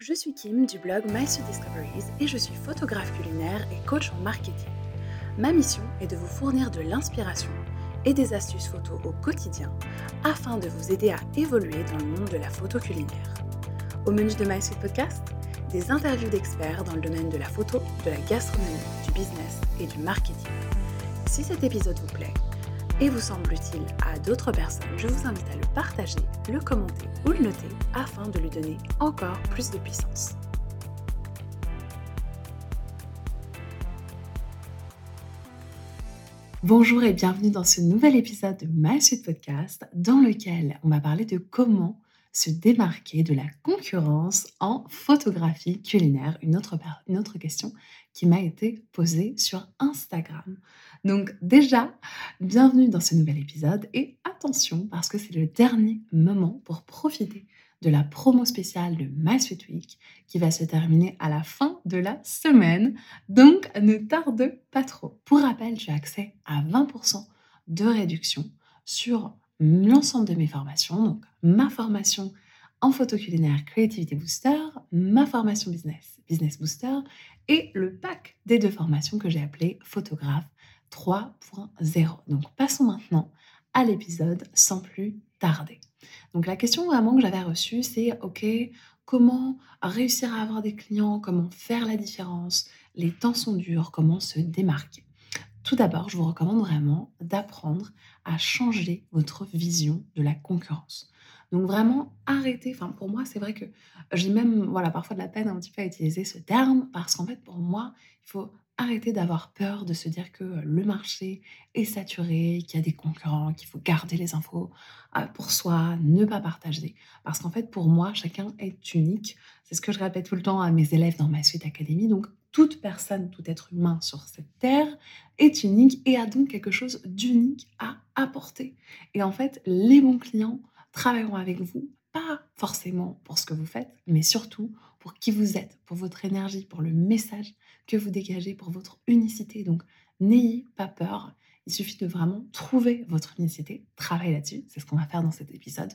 Je suis Kim du blog My Discoveries et je suis photographe culinaire et coach en marketing. Ma mission est de vous fournir de l'inspiration et des astuces photos au quotidien afin de vous aider à évoluer dans le monde de la photo culinaire. Au menu de My Podcast, des interviews d'experts dans le domaine de la photo, de la gastronomie, du business et du marketing. Si cet épisode vous plaît, et vous semble utile à d'autres personnes, je vous invite à le partager, le commenter ou le noter afin de lui donner encore plus de puissance. Bonjour et bienvenue dans ce nouvel épisode de My Suite Podcast dans lequel on va parler de comment se démarquer de la concurrence en photographie culinaire. Une autre, une autre question qui m'a été posée sur Instagram. Donc déjà, bienvenue dans ce nouvel épisode et attention parce que c'est le dernier moment pour profiter de la promo spéciale de My Sweet Week qui va se terminer à la fin de la semaine. Donc ne tarde pas trop. Pour rappel, as accès à 20% de réduction sur l'ensemble de mes formations. Donc ma formation en photo culinaire Creativity Booster, ma formation business Business Booster et le pack des deux formations que j'ai appelé photographe 3.0. Donc passons maintenant à l'épisode sans plus tarder. Donc la question vraiment que j'avais reçue, c'est OK, comment réussir à avoir des clients, comment faire la différence, les temps sont durs, comment se démarquer? Tout d'abord, je vous recommande vraiment d'apprendre à changer votre vision de la concurrence. Donc vraiment, arrêtez. Enfin, pour moi, c'est vrai que j'ai même, voilà, parfois de la peine un petit peu à utiliser ce terme parce qu'en fait, pour moi, il faut arrêter d'avoir peur de se dire que le marché est saturé, qu'il y a des concurrents, qu'il faut garder les infos euh, pour soi, ne pas partager. Parce qu'en fait, pour moi, chacun est unique. C'est ce que je répète tout le temps à mes élèves dans ma suite académie. Donc, toute personne, tout être humain sur cette terre est unique et a donc quelque chose d'unique à apporter. Et en fait, les bons clients travailleront avec vous, pas forcément pour ce que vous faites, mais surtout pour qui vous êtes, pour votre énergie, pour le message que vous dégagez, pour votre unicité. Donc, n'ayez pas peur. Il suffit de vraiment trouver votre unicité, travailler là-dessus, c'est ce qu'on va faire dans cet épisode,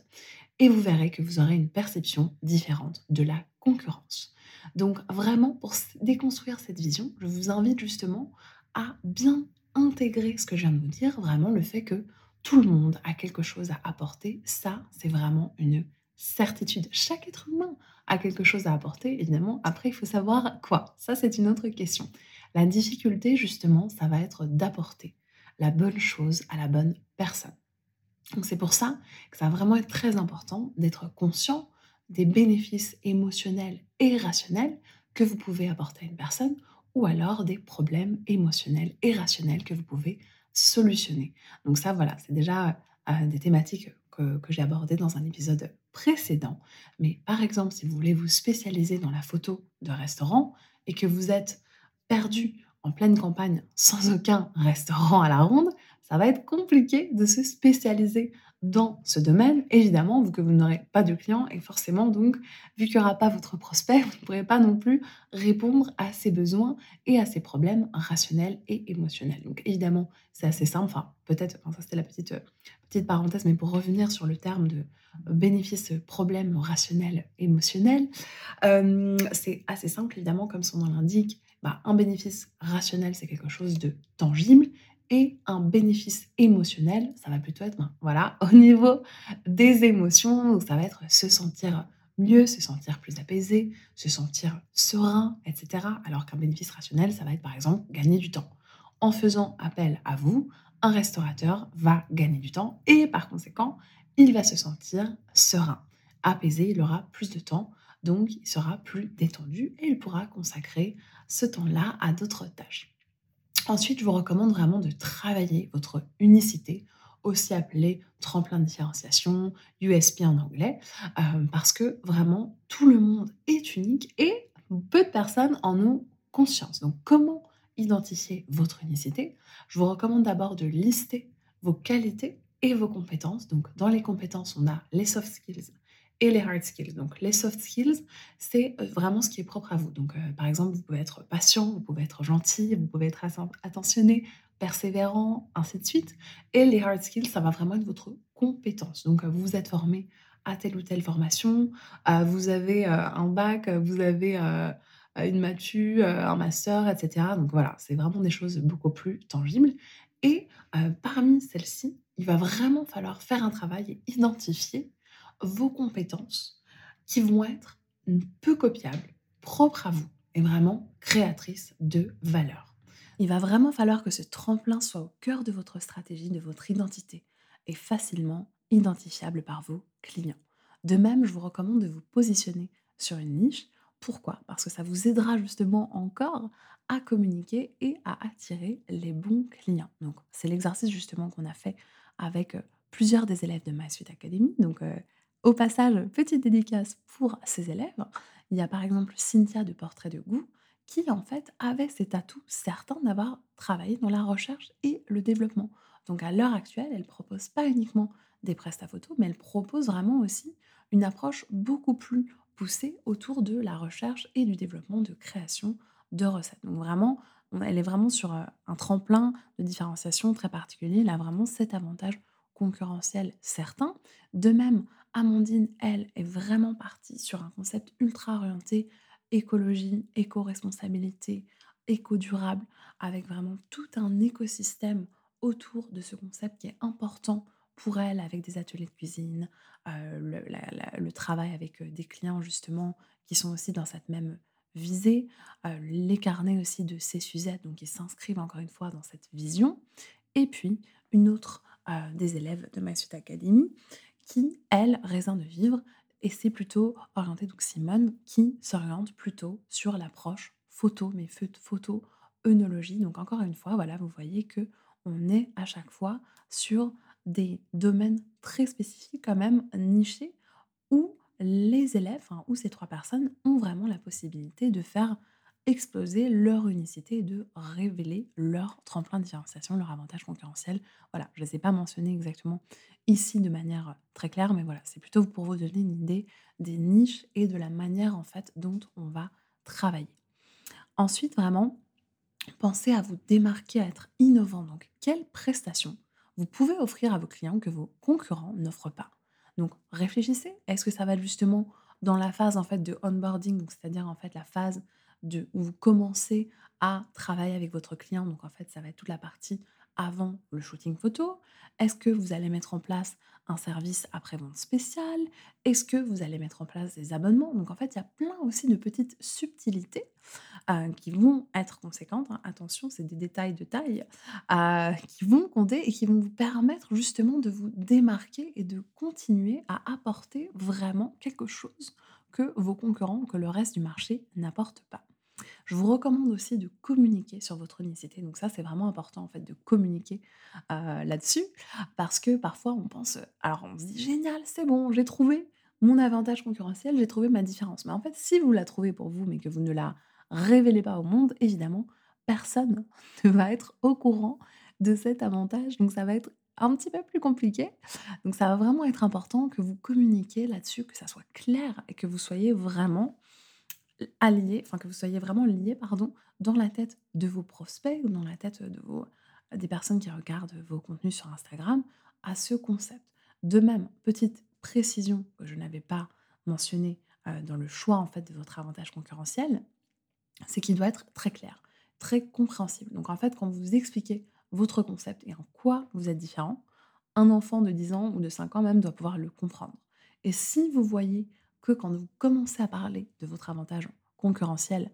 et vous verrez que vous aurez une perception différente de la concurrence. Donc vraiment, pour déconstruire cette vision, je vous invite justement à bien intégrer ce que je viens de vous dire, vraiment le fait que tout le monde a quelque chose à apporter, ça, c'est vraiment une certitude. Chaque être humain a quelque chose à apporter, évidemment. Après, il faut savoir quoi? Ça, c'est une autre question. La difficulté, justement, ça va être d'apporter la bonne chose à la bonne personne. Donc c'est pour ça que ça va vraiment être très important d'être conscient des bénéfices émotionnels et rationnels que vous pouvez apporter à une personne ou alors des problèmes émotionnels et rationnels que vous pouvez solutionner. Donc ça, voilà, c'est déjà euh, des thématiques que, j'ai abordées dans un épisode précédent. Mais par exemple, si vous voulez vous spécialiser dans la photo de restaurant et que vous êtes perdu en pleine campagne sans aucun restaurant à la ronde, ça va être compliqué de se spécialiser dans ce domaine, évidemment, vu que vous n'aurez pas de clients et forcément, donc, vu qu'il n'y aura pas votre prospect, vous ne pourrez pas non plus répondre à ses besoins et à ses problèmes rationnels et émotionnels. Donc, évidemment, c'est assez simple. Enfin, peut-être, ça c'était la petite, petite parenthèse, mais pour revenir sur le terme de bénéfice, problème rationnel, émotionnel, euh, c'est assez simple, évidemment, comme son nom l'indique. Bah, un bénéfice rationnel, c'est quelque chose de tangible et un bénéfice émotionnel, ça va plutôt être, ben, voilà, au niveau des émotions, ça va être se sentir mieux, se sentir plus apaisé, se sentir serein, etc. Alors qu'un bénéfice rationnel, ça va être par exemple gagner du temps. En faisant appel à vous, un restaurateur va gagner du temps et par conséquent, il va se sentir serein, apaisé, il aura plus de temps, donc il sera plus détendu et il pourra consacrer ce temps-là à d'autres tâches. Ensuite, je vous recommande vraiment de travailler votre unicité, aussi appelée tremplin de différenciation, USP en anglais, euh, parce que vraiment tout le monde est unique et peu de personnes en ont conscience. Donc, comment identifier votre unicité? Je vous recommande d'abord de lister vos qualités et vos compétences. Donc, dans les compétences, on a les soft skills, et les hard skills. Donc les soft skills, c'est euh, vraiment ce qui est propre à vous. Donc euh, par exemple, vous pouvez être patient, vous pouvez être gentil, vous pouvez être attentionné, persévérant, ainsi de suite. Et les hard skills, ça va vraiment être votre compétence. Donc euh, vous vous êtes formé à telle ou telle formation, vous avez, un bac, vous avez, une matu, un master et cetera. Donc voilà, c'est vraiment des choses beaucoup plus tangibles et parmi celles-ci, il va vraiment falloir faire un travail et identifier vos compétences qui vont être, peu copiables, propres à vous et vraiment créatrices de valeur. Il va vraiment falloir que ce tremplin soit au cœur de votre stratégie, de votre identité et facilement identifiable par vos clients. De même, je vous recommande de vous positionner sur une niche. Pourquoi? Parce que ça vous aidera justement encore à communiquer et à attirer les bons clients. Donc, c'est l'exercice justement qu'on a fait avec, heu, plusieurs des élèves de My Sweet Academy. Donc, heu, au passage, petite dédicace pour ces élèves. Il y a par exemple Cynthia de Portrait de goût qui en fait avait cet atout certain d'avoir travaillé dans la recherche et le développement. Donc à l'heure actuelle, elle propose pas uniquement des prestats photos, mais elle propose vraiment aussi une approche beaucoup plus poussée autour de la recherche et du développement de création de recettes. Donc vraiment, elle est vraiment sur euh, un tremplin de différenciation très particulier. Elle a vraiment cet avantage concurrentiel certain. De même, Amandine, elle, est vraiment partie sur un concept ultra orienté écologie, éco-responsabilité, éco-durable, avec vraiment tout un écosystème autour de ce concept qui est important pour elle, avec des ateliers de cuisine, euh, le, travail avec euh, des clients justement qui sont aussi dans cette même visée, euh, les carnets aussi de ces Suzette, donc qui s'inscrivent encore une fois dans cette vision, et puis une autre des élèves de My Sweet Academy qui, elle, raisin de vivre, et c'est plutôt orienté, donc Simone, qui s'oriente plutôt sur l'approche photo, mais pho- photo œnologie. Donc encore une fois, voilà, vous voyez que on est à chaque fois sur des domaines très spécifiques, quand même nichés, où les élèves, où ces 3 personnes ont vraiment la possibilité de faire exploser leur unicité et de révéler leur tremplin de différenciation, leur avantage concurrentiel. Voilà, je ne les ai pas mentionnés exactement ici de manière très claire, mais voilà, c'est plutôt pour vous donner une idée des niches et de la manière en fait dont on va travailler. Ensuite, vraiment, pensez à vous démarquer, à être innovant. Donc, quelles prestations vous pouvez offrir à vos clients que vos concurrents n'offrent pas? Donc, réfléchissez. Est-ce que ça va justement dans la phase en fait de onboarding, c'est-à-dire en fait la phase de où vous commencez à travailler avec votre client. Donc, en fait, ça va être toute la partie avant le shooting photo. Est-ce que vous allez mettre en place un service après-vente spécial Est-ce que vous allez mettre en place des abonnements? Donc, en fait, il y a plein aussi de petites subtilités heu, qui vont être conséquentes, hein. Attention, c'est des détails de taille, heu, qui vont compter et qui vont vous permettre justement de vous démarquer et de continuer à apporter vraiment quelque chose que vos concurrents, que le reste du marché n'apporte pas. Je vous recommande aussi de communiquer sur votre unicité. Donc ça, c'est vraiment important en fait de communiquer, heu, là-dessus parce que parfois on pense, alors on se dit: «Génial, c'est bon, j'ai trouvé mon avantage concurrentiel, j'ai trouvé ma différence». Mais en fait, si vous la trouvez pour vous, mais que vous ne la révélez pas au monde, évidemment, personne ne va être au courant de cet avantage. Donc ça va être un petit peu plus compliqué. Donc ça va vraiment être important que vous communiquiez là-dessus, que ça soit clair et que vous soyez vraiment alliés, enfin que vous soyez vraiment liés, pardon, dans la tête de vos prospects ou dans la tête de vos des personnes qui regardent vos contenus sur Instagram à ce concept. De même, petite précision que je n'avais pas mentionnée, heu, dans le choix en fait de votre avantage concurrentiel, c'est qu'il doit être très clair, très compréhensible. Donc en fait, quand vous expliquez votre concept et en quoi vous êtes différent, un enfant de 10 ans ou de 5 ans même doit pouvoir le comprendre. Et si vous voyez que quand vous commencez à parler de votre avantage concurrentiel,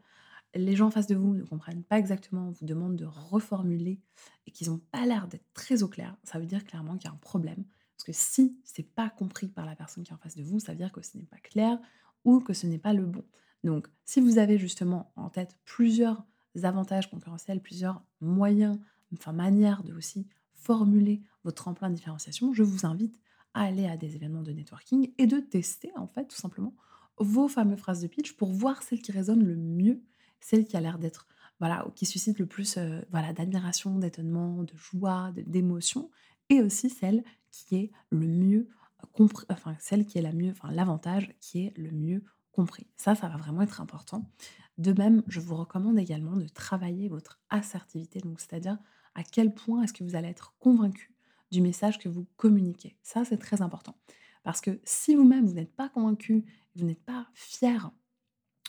les gens en face de vous ne comprennent pas exactement, vous demandent de reformuler et qu'ils n'ont pas l'air d'être très au clair, ça veut dire clairement qu'il y a un problème. Parce que si c'est pas compris par la personne qui est en face de vous, ça veut dire que ce n'est pas clair ou que ce n'est pas le bon. Donc, si vous avez justement en tête plusieurs avantages concurrentiels, plusieurs moyens, enfin manières de aussi formuler votre tremplin de différenciation, je vous invite aller à des événements de networking et de tester en fait tout simplement vos fameuses phrases de pitch pour voir celle qui résonne le mieux, celle qui a l'air d'être voilà, qui suscite le plus euh, voilà, d'admiration, d'étonnement, de joie, d'émotion, et aussi celle qui est le mieux compris, enfin celle qui est la mieux, enfin l'avantage qui est le mieux compris. Ça, ça va vraiment être important. De même, je vous recommande également de travailler votre assertivité, donc c'est-à-dire à quel point est-ce que vous allez être convaincu message que vous communiquez. Ça, c'est très important. Parce que si vous-même, vous n'êtes pas convaincu, vous n'êtes pas fier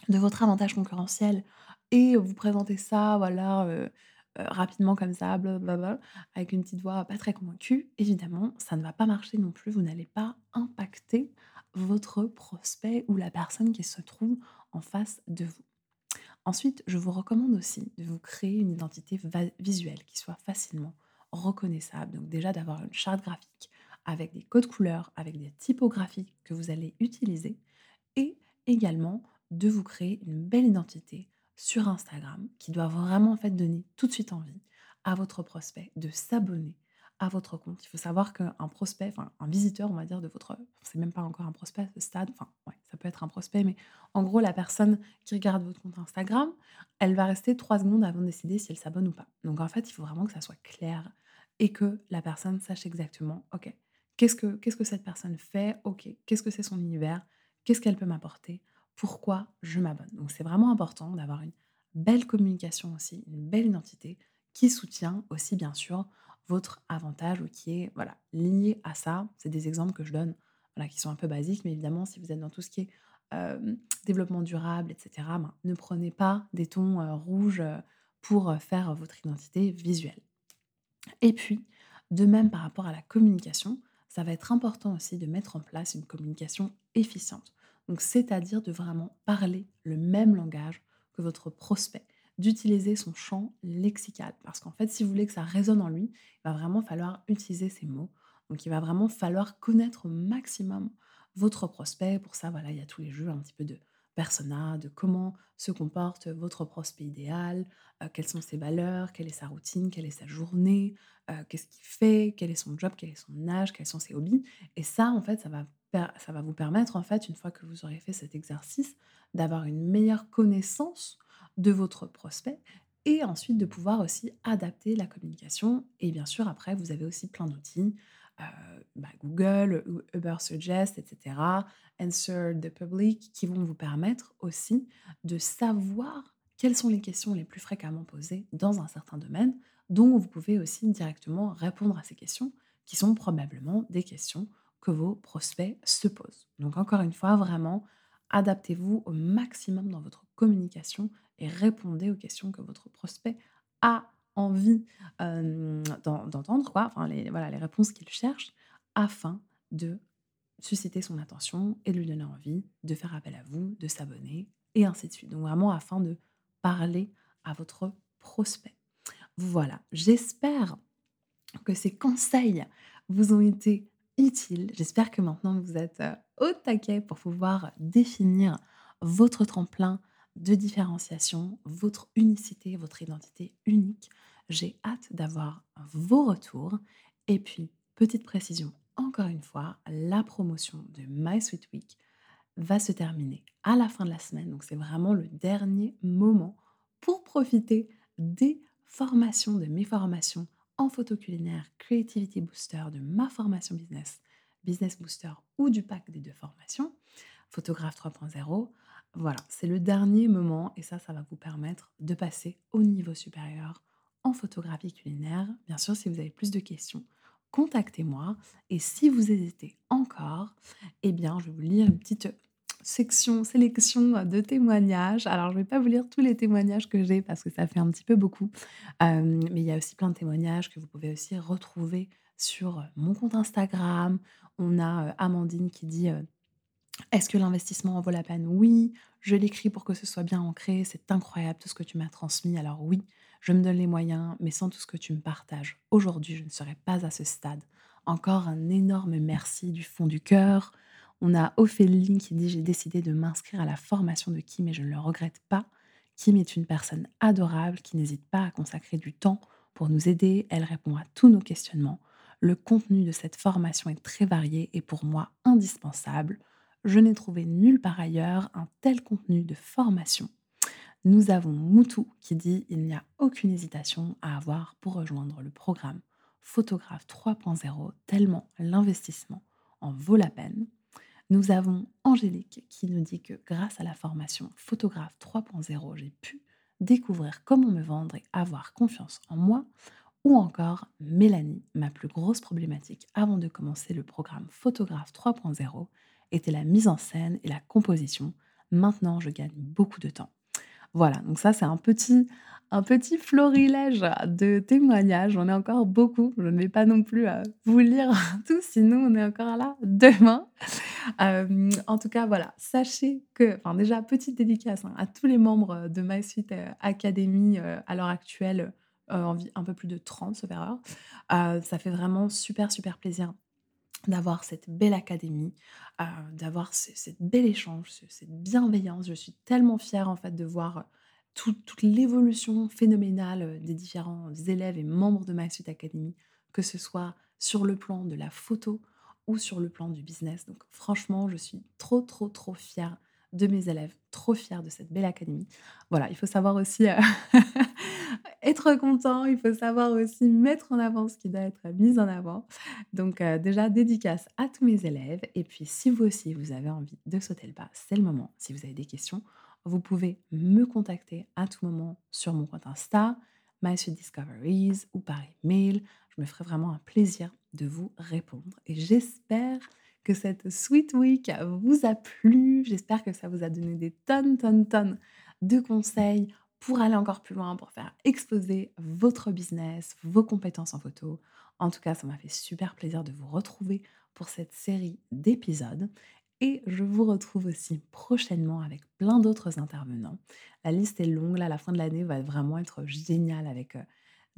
de votre avantage concurrentiel et vous présentez ça, voilà, heu heu, rapidement comme ça, blablabla, avec une petite voix pas très convaincue, évidemment, ça ne va pas marcher non plus. Vous n'allez pas impacter votre prospect ou la personne qui se trouve en face de vous. Ensuite, je vous recommande aussi de vous créer une identité visuelle qui soit facilement reconnaissable. Donc déjà d'avoir une charte graphique avec des codes couleurs, avec des typographies que vous allez utiliser et également de vous créer une belle identité sur Instagram qui doit vraiment en fait donner tout de suite envie à votre prospect de s'abonner à votre compte. Il faut savoir qu'un prospect, enfin un visiteur, on va dire, de votre... C'est même pas encore un prospect à ce stade, enfin ouais, ça peut être un prospect, mais en gros, la personne qui regarde votre compte Instagram, elle va rester trois secondes avant de décider si elle s'abonne ou pas. Donc en fait, il faut vraiment que ça soit clair et que la personne sache exactement, ok, qu'est-ce que, qu'est-ce que cette personne fait, ok, qu'est-ce que c'est son univers, qu'est-ce qu'elle peut m'apporter, pourquoi je m'abonne? Donc c'est vraiment important d'avoir une belle communication aussi, une belle identité qui soutient aussi bien sûr votre avantage ou qui est voilà, lié à ça. C'est des exemples que je donne qui sont un peu basiques, mais évidemment, si vous êtes dans tout ce qui est développement durable, etc., ben, ne prenez pas des tons rouges pour faire votre identité visuelle. Et puis, de même par rapport à la communication, ça va être important aussi de mettre en place une communication efficiente. Donc, c'est-à-dire de vraiment parler le même langage que votre prospect d'utiliser son champ lexical. Parce qu'en fait, si vous voulez que ça résonne en lui, il va vraiment falloir utiliser ces mots. Donc, il va vraiment falloir connaître au maximum votre prospect. Pour ça, voilà, il y a tous les jeux un petit peu de persona, de comment se comporte votre prospect idéal, euh, quelles sont ses valeurs, quelle est sa routine, quelle est sa journée, euh, qu'est-ce qu'il fait, quel est son job, quel est son âge, quels sont ses hobbies. Et ça, en fait, ça va, ça va vous permettre, en fait, une fois que vous aurez fait cet exercice, d'avoir une meilleure connaissance de votre prospect et ensuite de pouvoir aussi adapter la communication. Et bien sûr, après, vous avez aussi plein d'outils, euh, bah, Google, Uber Suggest, etc., Answer the Public, qui vont vous permettre aussi de savoir quelles sont les questions les plus fréquemment posées dans un certain domaine, dont vous pouvez aussi directement répondre à ces questions, qui sont probablement des questions que vos prospects se posent. Donc encore une fois, vraiment, adaptez-vous au maximum dans votre communication et répondez aux questions que votre prospect a envie d'entendre, quoi, enfin voilà, les réponses qu'il cherche, afin de susciter son attention et de lui donner envie de faire appel à vous, de s'abonner, et ainsi de suite. Donc vraiment afin de parler à votre prospect. Voilà, j'espère que ces conseils vous ont été J'espère que maintenant vous êtes au taquet pour pouvoir définir votre tremplin de différenciation, votre unicité, votre identité unique. J'ai hâte d'avoir vos retours. Et puis, petite précision, encore une fois, la promotion de My Sweet Week va se terminer à la fin de la semaine. Donc, c'est vraiment le dernier moment pour profiter des formations, de mes formations en photo culinaire, Creativity Booster, de ma formation business, Business Booster ou du pack des deux formations, Photographe 3.0. Voilà, c'est le dernier moment et ça, ça va vous permettre de passer au niveau supérieur en photographie culinaire. Bien sûr, si vous avez plus de questions, contactez-moi. Et si vous hésitez encore, eh bien, je vous lire une petite section, sélection de témoignages. Alors, je ne vais pas vous lire tous les témoignages que j'ai parce que ça fait un petit peu beaucoup. Euh, mais il y a aussi plein de témoignages que vous pouvez aussi retrouver sur mon compte Instagram. On a euh, Amandine qui dit euh, est-ce que l'investissement en vaut la peine? Oui. Je l'écris pour que ce soit bien ancré. C'est incroyable tout ce que tu m'as transmis. Alors oui, je me donne les moyens, mais sans tout ce que tu me partages, aujourd'hui, je ne serais pas à ce stade. Encore un énorme merci du fond du cœur. On a Ophélie qui dit J'ai décidé de m'inscrire à la formation de Kim et je ne le regrette pas. Kim est une personne adorable qui n'hésite pas à consacrer du temps pour nous aider. Elle répond à tous nos questionnements. Le contenu de cette formation est très varié et pour moi indispensable je n'ai trouvé nulle part ailleurs un tel contenu de formation. Nous avons Moutou qui dit il n'y a aucune hésitation à avoir pour rejoindre le programme Photographe 3.0 tellement l'investissement en vaut la peine. Nous avons Angélique qui nous dit que grâce à la formation Photographe 3.0, j'ai pu découvrir comment me vendre et avoir confiance en moi. ou encore Mélanie, ma plus grosse problématique avant de commencer le programme Photographe 3.0 était la mise en scène et la composition. Maintenant, je gagne beaucoup de temps. Voilà, donc ça c'est un petit, un petit florilège de témoignages. On est encore beaucoup. Je ne vais pas non plus euh, vous lire tout, sinon on est encore là demain. Euh, en tout cas, voilà, sachez que, enfin déjà, petite dédicace hein, à tous les membres de MySuite euh, Academy à l'heure actuelle, un peu plus de 30 sauf ça fait vraiment super, super plaisir d'avoir cette belle académie, d'avoir cette bel échange, cette bienveillance. Je suis tellement fière en fait de voir toute l'évolution phénoménale des différents élèves et membres de MySuite Academy, que ce soit sur le plan de la photo sur le plan du business. Donc franchement, je suis trop, trop, trop fière de mes élèves, trop fière de cette belle académie. Voilà, il faut savoir aussi euh, être content, il faut savoir aussi mettre en avant ce qui doit être mis en avant. Donc euh, déjà, dédicace à tous mes élèves. Et puis si vous aussi, vous avez envie de sauter le pas, c'est le moment. Si vous avez des questions, vous pouvez me contacter à tout moment sur mon compte Insta, Discoveries ou par email. Je me ferai vraiment un plaisir de vous répondre. Et j'espère que cette Sweet Week vous a plu. J'espère que ça vous a donné des tonnes, tonnes, tonnes de conseils pour aller encore plus loin, pour faire exploser votre business, vos compétences en photo. En tout cas, ça m'a fait super plaisir de vous retrouver pour cette série d'épisodes. Et je vous retrouve aussi prochainement avec plein d'autres intervenants. La liste est longue, là, la fin de l'année va vraiment être géniale avec euh,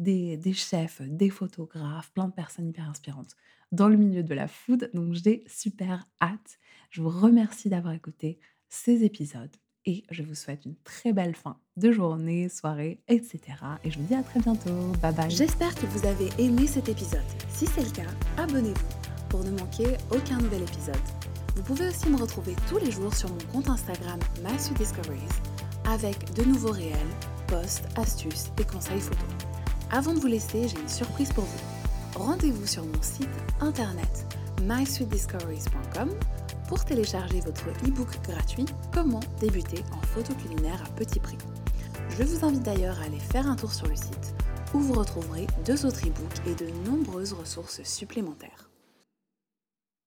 des, chefs, des photographes, plein de personnes hyper inspirantes dans le milieu de la food. Donc j'ai super hâte. Je vous remercie d'avoir écouté ces épisodes et je vous souhaite une très belle fin de journée, soirée, etc. Et je vous dis à très bientôt. Bye bye. J'espère que vous avez aimé cet épisode. Si c'est le cas, abonnez-vous pour ne manquer aucun nouvel épisode. Vous pouvez aussi me retrouver tous les jours sur mon compte Instagram Discoveries avec de nouveaux réels, posts, astuces et conseils photos. Avant de vous laisser, j'ai une surprise pour vous rendez-vous sur mon site internet mysweetdiscoveries.com pour télécharger votre e-book gratuit Comment débuter en photo culinaire à petit prix. Je vous invite d'ailleurs à aller faire un tour sur le site où vous retrouverez deux autres e-books et de nombreuses ressources supplémentaires.